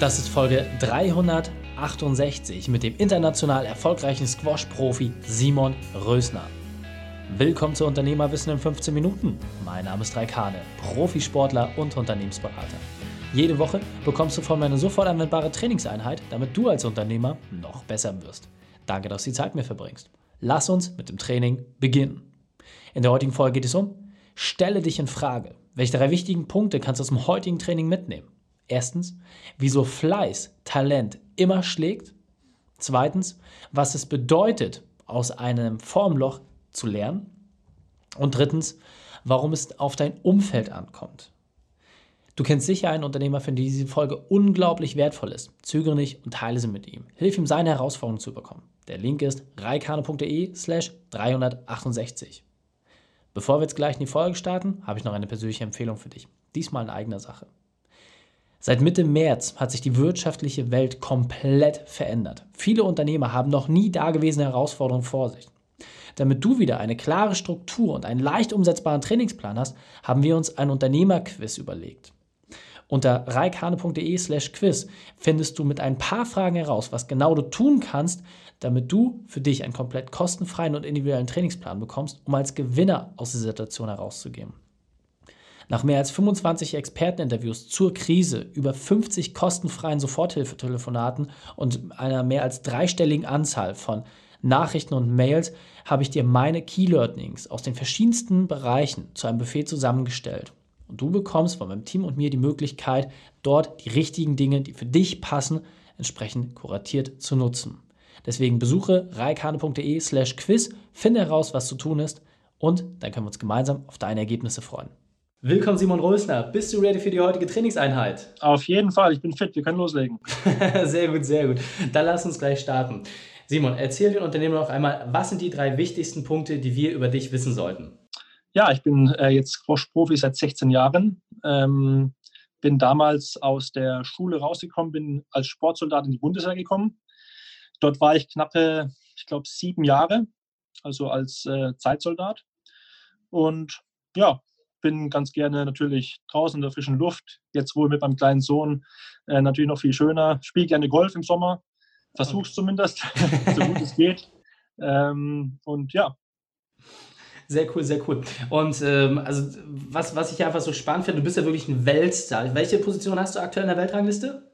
Das ist Folge 368 mit dem international erfolgreichen Squash-Profi Simon Rösner. Willkommen zu Unternehmerwissen in 15 Minuten. Mein Name ist Raikane, Profisportler und Unternehmensberater. Jede Woche bekommst du von mir eine sofort anwendbare Trainingseinheit, damit du als Unternehmer noch besser wirst. Danke, dass du die Zeit mir verbringst. Lass uns mit dem Training beginnen. In der heutigen Folge geht es um Stelle dich in Frage. Welche drei wichtigen Punkte kannst du aus dem heutigen Training mitnehmen? Erstens, wieso Fleiß, Talent immer schlägt. Zweitens, was es bedeutet, aus einem Formloch zu lernen. Und drittens, warum es auf dein Umfeld ankommt. Du kennst sicher einen Unternehmer, für den diese Folge unglaublich wertvoll ist. Zögere nicht und teile sie mit ihm. Hilf ihm, seine Herausforderungen zu überkommen. Der Link ist reikane.de slash 368. Bevor wir jetzt gleich in die Folge starten, habe ich noch eine persönliche Empfehlung für dich. Diesmal in eigener Sache. Seit Mitte März hat sich die wirtschaftliche Welt komplett verändert. Viele Unternehmer haben noch nie dagewesene Herausforderungen vor sich. Damit du wieder eine klare Struktur und einen leicht umsetzbaren Trainingsplan hast, haben wir uns ein Unternehmerquiz überlegt. Unter reikane.de slash quiz findest du mit ein paar Fragen heraus, was genau du tun kannst, damit du für dich einen komplett kostenfreien und individuellen Trainingsplan bekommst, um als Gewinner aus der Situation herauszugehen. Nach mehr als 25 Experteninterviews zur Krise, über 50 kostenfreien Soforthilfetelefonaten und einer mehr als dreistelligen Anzahl von Nachrichten und Mails habe ich dir meine Key Learnings aus den verschiedensten Bereichen zu einem Buffet zusammengestellt. Und du bekommst von meinem Team und mir die Möglichkeit, dort die richtigen Dinge, die für dich passen, entsprechend kuratiert zu nutzen. Deswegen besuche reikane.de slash quiz, finde heraus, was zu tun ist und dann können wir uns gemeinsam auf deine Ergebnisse freuen. Willkommen Simon Rösner. Bist du ready für die heutige Trainingseinheit? Auf jeden Fall, ich bin fit, wir können loslegen. sehr gut, sehr gut. Dann lass uns gleich starten. Simon, erzähl den Unternehmern noch einmal, was sind die drei wichtigsten Punkte, die wir über dich wissen sollten? Ja, ich bin äh, jetzt Squash-Profi seit 16 Jahren. Ähm, bin damals aus der Schule rausgekommen, bin als Sportsoldat in die Bundeswehr gekommen. Dort war ich knappe, ich glaube, sieben Jahre, also als äh, Zeitsoldat. Und ja, bin ganz gerne natürlich draußen in der frischen Luft. Jetzt wohl mit meinem kleinen Sohn äh, natürlich noch viel schöner. Spiele gerne Golf im Sommer. Versuch's zumindest, so gut es geht. Ähm, und ja. Sehr cool, sehr cool. Und ähm, also was, was ich einfach so spannend finde, du bist ja wirklich ein Weltstar. Welche Position hast du aktuell in der Weltrangliste?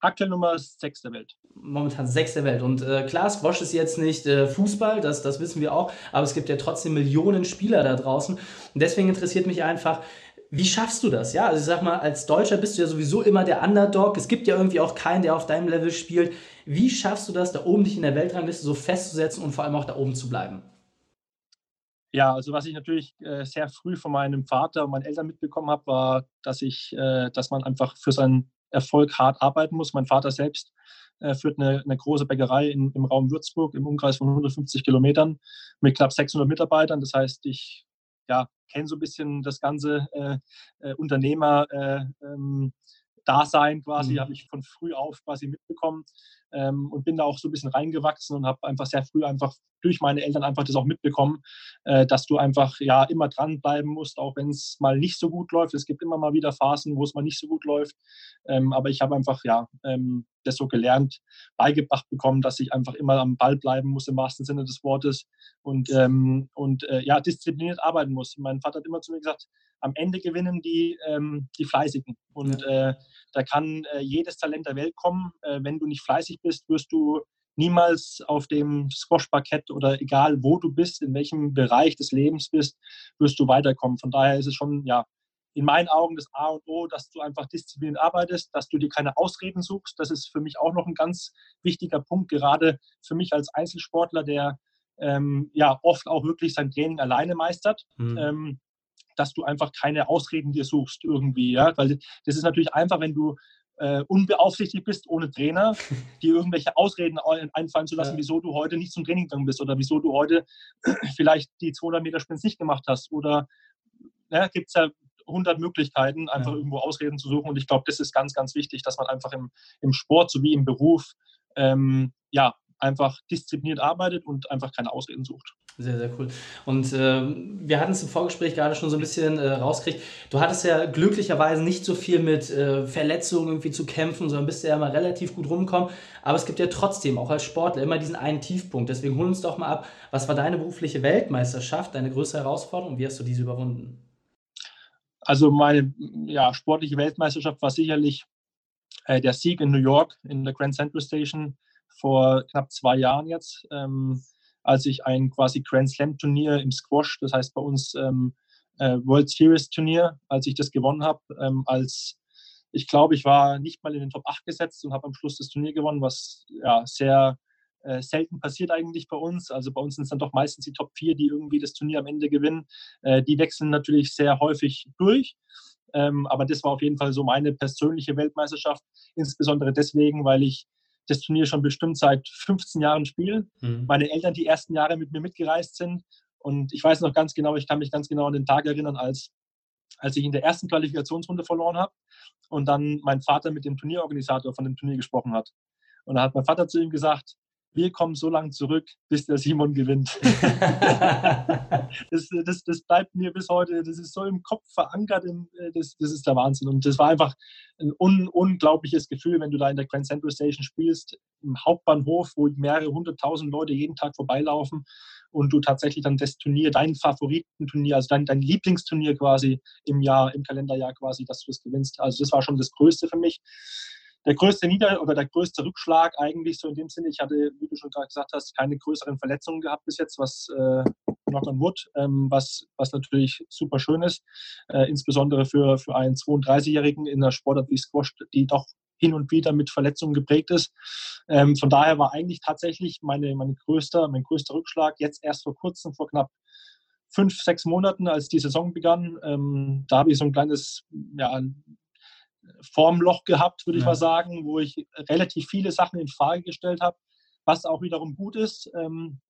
Aktuell Nummer 6 der Welt. Momentan 6 der Welt. Und äh, klar, Squash ist jetzt nicht äh, Fußball, das, das wissen wir auch, aber es gibt ja trotzdem Millionen Spieler da draußen. Und deswegen interessiert mich einfach, wie schaffst du das? Ja, also ich sag mal, als Deutscher bist du ja sowieso immer der Underdog. Es gibt ja irgendwie auch keinen, der auf deinem Level spielt. Wie schaffst du das, da oben dich in der Weltrangliste so festzusetzen und vor allem auch da oben zu bleiben? Ja, also was ich natürlich äh, sehr früh von meinem Vater und meinen Eltern mitbekommen habe, war, dass ich, äh, dass man einfach für seinen Erfolg hart arbeiten muss. Mein Vater selbst äh, führt eine, eine, große Bäckerei in, im Raum Würzburg im Umkreis von 150 Kilometern mit knapp 600 Mitarbeitern. Das heißt, ich ja, kenne so ein bisschen das ganze äh, äh, Unternehmer. Äh, ähm, Dasein quasi, mhm. habe ich von früh auf quasi mitbekommen ähm, und bin da auch so ein bisschen reingewachsen und habe einfach sehr früh einfach durch meine Eltern einfach das auch mitbekommen, äh, dass du einfach ja immer dranbleiben musst, auch wenn es mal nicht so gut läuft. Es gibt immer mal wieder Phasen, wo es mal nicht so gut läuft. Ähm, aber ich habe einfach ja ähm, das so gelernt, beigebracht bekommen, dass ich einfach immer am Ball bleiben muss im wahrsten Sinne des Wortes und, ähm, und äh, ja, diszipliniert arbeiten muss. Mein Vater hat immer zu mir gesagt, am Ende gewinnen die, ähm, die Fleißigen. Und äh, da kann äh, jedes Talent der Welt kommen. Äh, wenn du nicht fleißig bist, wirst du niemals auf dem Squash-Parkett oder egal wo du bist, in welchem Bereich des Lebens bist, wirst du weiterkommen. Von daher ist es schon, ja, in meinen Augen das A und O, dass du einfach diszipliniert arbeitest, dass du dir keine Ausreden suchst. Das ist für mich auch noch ein ganz wichtiger Punkt, gerade für mich als Einzelsportler, der ähm, ja oft auch wirklich sein Training alleine meistert. Mhm. Ähm, dass du einfach keine Ausreden dir suchst irgendwie, ja, weil das ist natürlich einfach, wenn du äh, unbeaufsichtigt bist, ohne Trainer, dir irgendwelche Ausreden einfallen zu lassen, ja. wieso du heute nicht zum Training gegangen bist oder wieso du heute vielleicht die 200 Meter Sprints nicht gemacht hast oder ja, gibt es ja 100 Möglichkeiten, einfach ja. irgendwo Ausreden zu suchen und ich glaube, das ist ganz, ganz wichtig, dass man einfach im, im Sport sowie im Beruf ähm, ja, einfach diszipliniert arbeitet und einfach keine Ausreden sucht. Sehr, sehr cool. Und äh, wir hatten es im Vorgespräch gerade schon so ein bisschen äh, rausgekriegt. Du hattest ja glücklicherweise nicht so viel mit äh, Verletzungen irgendwie zu kämpfen, sondern bist ja immer relativ gut rumgekommen. Aber es gibt ja trotzdem auch als Sportler immer diesen einen Tiefpunkt. Deswegen hol uns doch mal ab, was war deine berufliche Weltmeisterschaft, deine größte Herausforderung und wie hast du diese überwunden? Also meine ja, sportliche Weltmeisterschaft war sicherlich äh, der Sieg in New York in der Grand Central Station vor knapp zwei Jahren jetzt. Ähm, als ich ein quasi Grand Slam Turnier im Squash, das heißt bei uns ähm, äh, World Series Turnier, als ich das gewonnen habe, ähm, als ich glaube, ich war nicht mal in den Top 8 gesetzt und habe am Schluss das Turnier gewonnen, was ja sehr äh, selten passiert eigentlich bei uns. Also bei uns sind es dann doch meistens die Top 4, die irgendwie das Turnier am Ende gewinnen. Äh, die wechseln natürlich sehr häufig durch. Ähm, aber das war auf jeden Fall so meine persönliche Weltmeisterschaft, insbesondere deswegen, weil ich das Turnier schon bestimmt seit 15 Jahren spiele. Mhm. Meine Eltern die ersten Jahre mit mir mitgereist sind. Und ich weiß noch ganz genau, ich kann mich ganz genau an den Tag erinnern, als, als ich in der ersten Qualifikationsrunde verloren habe und dann mein Vater mit dem Turnierorganisator von dem Turnier gesprochen hat. Und da hat mein Vater zu ihm gesagt, wir kommen so lange zurück, bis der Simon gewinnt. das, das, das, bleibt mir bis heute, das ist so im Kopf verankert, in, äh, das, das ist der Wahnsinn. Und das war einfach ein un, unglaubliches Gefühl, wenn du da in der Grand Central Station spielst, im Hauptbahnhof, wo mehrere hunderttausend Leute jeden Tag vorbeilaufen und du tatsächlich dann das Turnier, dein Favoritenturnier, also dein, dein Lieblingsturnier quasi im Jahr, im Kalenderjahr quasi, dass du es gewinnst. Also das war schon das Größte für mich der größte Nieder- oder der größte Rückschlag eigentlich so in dem Sinne, ich hatte, wie du schon gerade gesagt hast, keine größeren Verletzungen gehabt bis jetzt, was äh, knock on wood, ähm, was, was natürlich super schön ist, äh, insbesondere für, für einen 32-Jährigen in der Sportart wie Squash, die doch hin und wieder mit Verletzungen geprägt ist. Ähm, von daher war eigentlich tatsächlich meine, meine größter, mein größter Rückschlag jetzt erst vor kurzem, vor knapp fünf, sechs Monaten, als die Saison begann. Ähm, da habe ich so ein kleines, ja, Formloch gehabt, würde ja. ich mal sagen, wo ich relativ viele Sachen in Frage gestellt habe, was auch wiederum gut ist, ähm,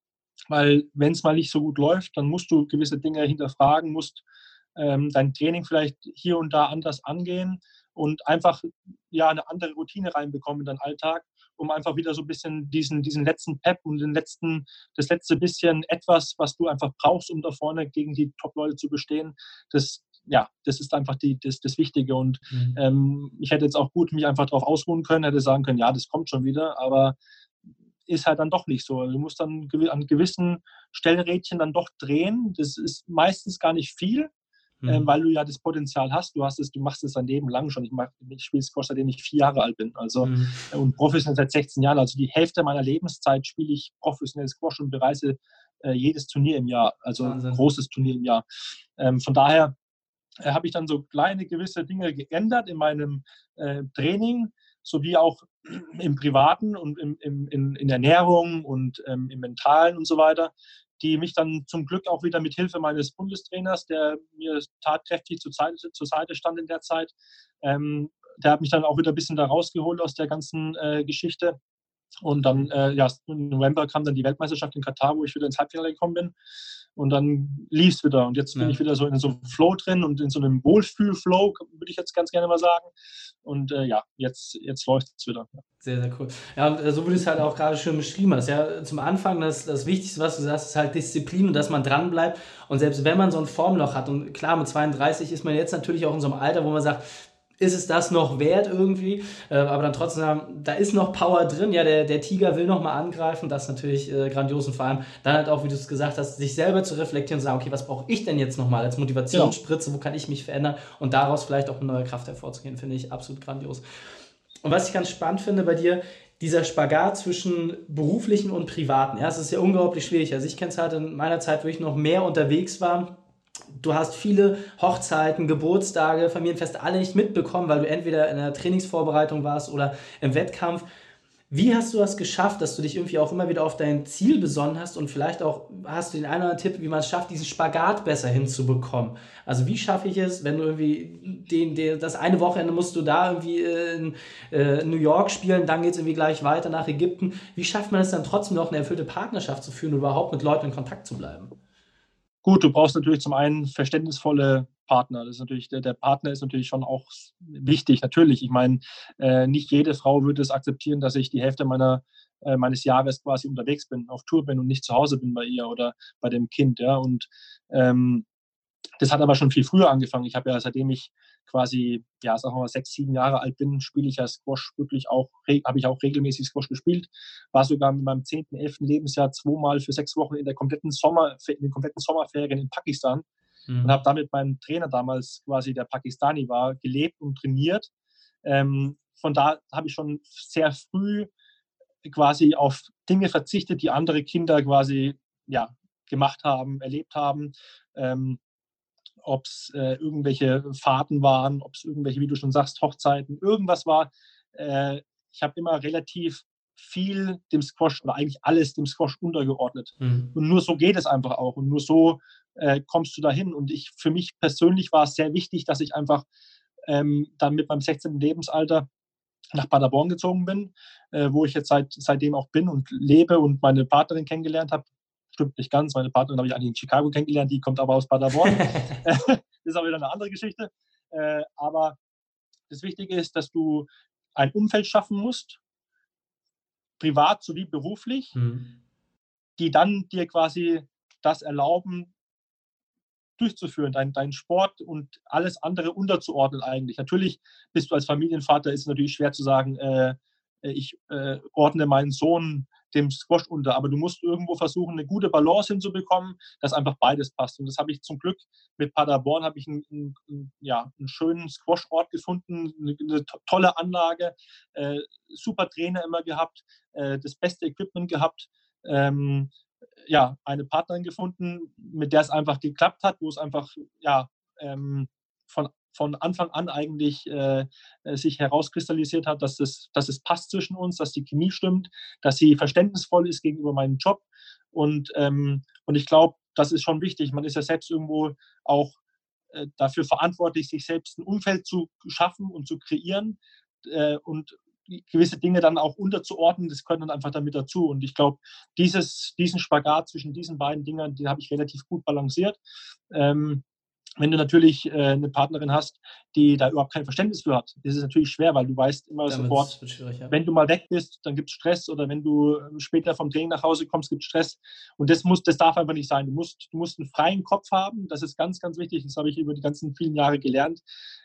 weil wenn es mal nicht so gut läuft, dann musst du gewisse Dinge hinterfragen, musst ähm, dein Training vielleicht hier und da anders angehen und einfach ja eine andere Routine reinbekommen in deinen Alltag, um einfach wieder so ein bisschen diesen, diesen letzten Pep und den letzten, das letzte bisschen etwas, was du einfach brauchst, um da vorne gegen die Top-Leute zu bestehen, das, ja, das ist einfach die, das, das Wichtige. Und mhm. ähm, ich hätte jetzt auch gut mich einfach darauf ausruhen können, hätte sagen können, ja, das kommt schon wieder, aber ist halt dann doch nicht so. Du musst dann an gewissen Stellrädchen dann doch drehen. Das ist meistens gar nicht viel, ähm, mhm. ähm, weil du ja das Potenzial hast. Du hast es, du machst es dein Leben lang schon. Ich, ich spiele Squash, seitdem ich vier Jahre alt bin. Also mhm. und professionell seit 16 Jahren. Also die Hälfte meiner Lebenszeit spiele ich professionell Squash und bereise äh, jedes Turnier im Jahr, also Wahnsinn. ein großes Turnier im Jahr. Ähm, von daher äh, habe ich dann so kleine gewisse Dinge geändert in meinem äh, Training, sowie auch im Privaten und im, im, in, in Ernährung und ähm, im Mentalen und so weiter, die mich dann zum Glück auch wieder mit Hilfe meines Bundestrainers, der mir tatkräftig zur Seite, zur Seite stand in der Zeit, ähm, der hat mich dann auch wieder ein bisschen da rausgeholt aus der ganzen äh, Geschichte. Und dann, äh, ja, im November kam dann die Weltmeisterschaft in Katar, wo ich wieder ins Halbfinale gekommen bin und dann lief es wieder. Und jetzt bin ja. ich wieder so in so einem Flow drin und in so einem Wohlfühl-Flow, würde ich jetzt ganz gerne mal sagen. Und äh, ja, jetzt, jetzt läuft es wieder. Sehr, sehr cool. Ja, und äh, so wie du es halt auch gerade schön beschrieben hast. Ja, zum Anfang, das, das Wichtigste, was du sagst, ist halt Disziplin und dass man dranbleibt. Und selbst wenn man so ein Formloch hat, und klar, mit 32 ist man jetzt natürlich auch in so einem Alter, wo man sagt, ist es das noch wert irgendwie? Äh, aber dann trotzdem, da ist noch Power drin. Ja, der, der Tiger will noch mal angreifen. Das ist natürlich äh, grandios und vor allem dann halt auch, wie du es gesagt hast, sich selber zu reflektieren und sagen, okay, was brauche ich denn jetzt noch mal als Motivationsspritze? Wo kann ich mich verändern? Und daraus vielleicht auch eine neue Kraft hervorzugehen, finde ich absolut grandios. Und was ich ganz spannend finde bei dir, dieser Spagat zwischen beruflichen und privaten. Ja, es ist ja unglaublich schwierig. Also ich kenne es halt in meiner Zeit, wo ich noch mehr unterwegs war du hast viele Hochzeiten, Geburtstage, Familienfeste alle nicht mitbekommen, weil du entweder in der Trainingsvorbereitung warst oder im Wettkampf. Wie hast du das geschafft, dass du dich irgendwie auch immer wieder auf dein Ziel besonnen hast und vielleicht auch hast du den einen oder anderen Tipp, wie man es schafft, diesen Spagat besser hinzubekommen? Also wie schaffe ich es, wenn du irgendwie den, den, das eine Wochenende musst du da irgendwie in äh, New York spielen, dann geht es irgendwie gleich weiter nach Ägypten. Wie schafft man es dann trotzdem noch eine erfüllte Partnerschaft zu führen und überhaupt mit Leuten in Kontakt zu bleiben? Gut, du brauchst natürlich zum einen verständnisvolle Partner. Das ist natürlich, der, der Partner ist natürlich schon auch wichtig, natürlich. Ich meine, äh, nicht jede Frau würde es akzeptieren, dass ich die Hälfte meiner äh, meines Jahres quasi unterwegs bin, auf Tour bin und nicht zu Hause bin bei ihr oder bei dem Kind. Ja. Und ähm, das hat aber schon viel früher angefangen. Ich habe ja, seitdem ich quasi, ja, sagen wir mal, sechs, sieben Jahre alt bin, spiele ich ja Squash wirklich auch, habe ich auch regelmäßig Squash gespielt. War sogar mit meinem zehnten, elften Lebensjahr zweimal für sechs Wochen in der kompletten Sommer, in den kompletten Sommerferien in Pakistan mhm. und habe damit meinen Trainer damals quasi, der Pakistani war, gelebt und trainiert. Ähm, von da habe ich schon sehr früh quasi auf Dinge verzichtet, die andere Kinder quasi ja, gemacht haben, erlebt haben. Ähm, ob es äh, irgendwelche Fahrten waren, ob es irgendwelche, wie du schon sagst, Hochzeiten, irgendwas war. Äh, ich habe immer relativ viel dem Squash oder eigentlich alles dem Squash untergeordnet. Mhm. Und nur so geht es einfach auch. Und nur so äh, kommst du dahin. Und ich, für mich persönlich war es sehr wichtig, dass ich einfach ähm, dann mit meinem 16. Lebensalter nach Paderborn gezogen bin, äh, wo ich jetzt seit, seitdem auch bin und lebe und meine Partnerin kennengelernt habe, stimmt nicht ganz. Meine Partnerin habe ich eigentlich in Chicago kennengelernt, die kommt aber aus Paderborn. das ist aber wieder eine andere Geschichte. Äh, aber das Wichtige ist, dass du ein Umfeld schaffen musst, privat sowie beruflich, mhm. die dann dir quasi das erlauben, durchzuführen, deinen dein Sport und alles andere unterzuordnen eigentlich. Natürlich bist du als Familienvater, ist es natürlich schwer zu sagen, äh, ich äh, ordne meinen Sohn dem Squash unter. Aber du musst irgendwo versuchen, eine gute Balance hinzubekommen, dass einfach beides passt. Und das habe ich zum Glück mit Paderborn, habe ich einen, einen, ja, einen schönen Squash-Ort gefunden, eine, eine, tolle Anlage, äh, super Trainer immer gehabt, äh, das beste Equipment gehabt. Ähm, ja, eine Partnerin gefunden, mit der es einfach geklappt hat, wo es einfach ja, ähm, von von Anfang an eigentlich äh, äh, sich herauskristallisiert hat, dass es, dass es passt zwischen uns, dass die Chemie stimmt, dass sie verständnisvoll ist gegenüber meinem Job. Und, ähm, und ich glaube, das ist schon wichtig. Man ist ja selbst irgendwo auch äh, dafür verantwortlich, sich selbst ein Umfeld zu schaffen und zu kreieren äh, und gewisse Dinge dann auch unterzuordnen, das gehört dann einfach damit dazu. Und ich glaube, diesen Spagat zwischen diesen beiden Dingen, den habe ich relativ gut balanciert. Ähm, wenn du natürlich äh, eine Partnerin hast, die da überhaupt kein Verständnis für hat, ist es natürlich schwer, weil du weißt immer Damit sofort, ja. wenn du mal weg bist, dann gibt es Stress oder wenn du ähm, später vom Training nach Hause kommst, gibt es Stress. Und das muss, das darf einfach nicht sein. Du musst, du musst einen freien Kopf haben. Das ist ganz, ganz wichtig. Das habe ich über die ganzen vielen Jahre gelernt,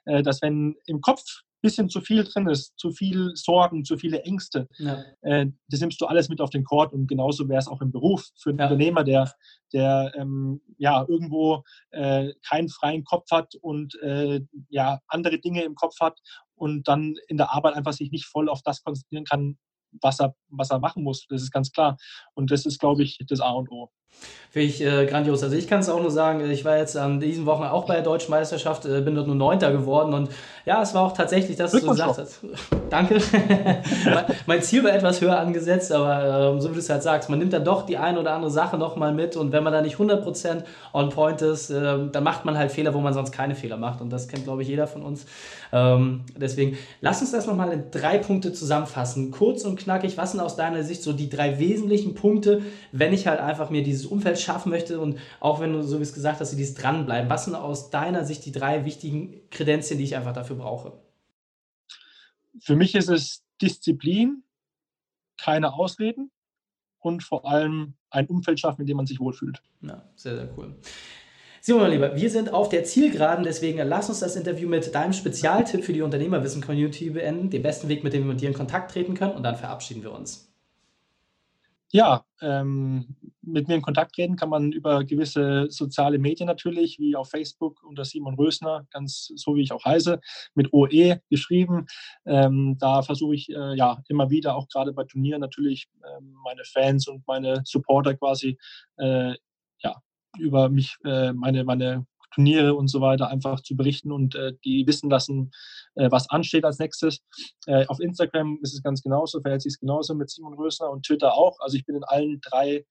äh, dass wenn im Kopf bisschen zu viel drin ist, zu viel Sorgen, zu viele Ängste. Ja. Äh, das nimmst du alles mit auf den Court und genauso wäre es auch im Beruf für einen ja. Unternehmer, der, der ähm, ja irgendwo äh, keinen freien Kopf hat und äh, ja andere Dinge im Kopf hat und dann in der Arbeit einfach sich nicht voll auf das konzentrieren kann, was er, was er machen muss. Das ist ganz klar. Und das ist, glaube ich, das A und O. Finde ich äh, grandios. Also ich kann es auch nur sagen, ich war jetzt an diesen Wochen auch bei der Deutschen Meisterschaft, äh, bin dort nur Neunter geworden und ja, es war auch tatsächlich das, was du gesagt hast. Danke. mein, Ziel war etwas höher angesetzt, aber äh, so wie du es halt sagst, man nimmt dann doch die eine oder andere Sache nochmal mit und wenn man da nicht 100% on point ist, äh, dann macht man halt Fehler, wo man sonst keine Fehler macht und das kennt, glaube ich, jeder von uns. Ähm, deswegen, lass uns das nochmal in drei Punkte zusammenfassen. Kurz und knackig, was sind aus deiner Sicht so die drei wesentlichen Punkte, wenn ich halt einfach mir dieses Umfeld schaffen möchte und auch wenn du, so wie es gesagt hast, dieses dranbleiben. Was sind aus deiner Sicht die drei wichtigen Kredenzien, die ich einfach dafür brauche? Für mich ist es Disziplin, keine Ausreden und vor allem ein Umfeld schaffen, in dem man sich wohlfühlt. Ja, sehr, sehr cool. Simon, mein Lieber, wir sind auf der Zielgeraden, deswegen lass uns das Interview mit deinem Spezialtipp für die Unternehmerwissen-Community beenden, den besten Weg, mit dem wir mit dir in Kontakt treten können und dann verabschieden wir uns. Ja, ähm, mit mir in Kontakt treten kann man über gewisse soziale Medien natürlich, wie auf Facebook unter Simon Rösner, ganz so wie ich auch heiße, mit OE geschrieben. Ähm, da versuche ich äh, ja immer wieder, auch gerade bei Turnieren natürlich, äh, meine Fans und meine Supporter quasi äh, ja, über mich, äh, meine, meine Turniere und so weiter einfach zu berichten und äh, die wissen lassen, äh, was ansteht als nächstes. Äh, auf Instagram ist es ganz genauso, verhält sich es genauso mit Simon Rösner und Twitter auch. Also ich bin in allen drei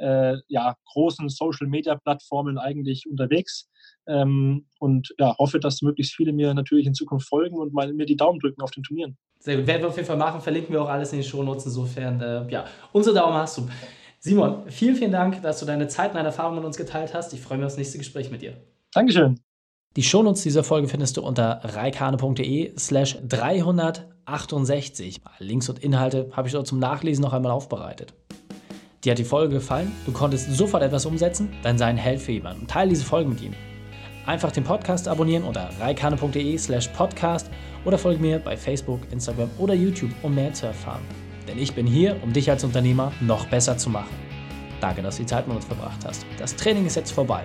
äh, ja, großen Social-Media-Plattformen eigentlich unterwegs ähm, und ja, hoffe, dass möglichst viele mir natürlich in Zukunft folgen und mal, mir die Daumen drücken auf den Turnieren. Sehr gut, werden wir auf jeden Fall machen, verlinken wir auch alles in den Shownotes. Insofern, äh, ja, unsere Daumen hast du. Simon, vielen, vielen Dank, dass du deine Zeit und deine Erfahrungen mit uns geteilt hast. Ich freue mich auf das nächste Gespräch mit dir. Dankeschön. Die Shownotes dieser Folge findest du unter reikane.de slash 300 68. Links und Inhalte habe ich dort zum Nachlesen noch einmal aufbereitet. Dir hat die Folge gefallen? Du konntest sofort etwas umsetzen? Dann sei ein Held für jemanden und teile diese Folge mit ihm. Einfach den Podcast abonnieren unter reikane.de slash podcast oder folge mir bei Facebook, Instagram oder YouTube, um mehr zu erfahren. Denn ich bin hier, um dich als Unternehmer noch besser zu machen. Danke, dass du die Zeit mit uns verbracht hast. Das Training ist jetzt vorbei.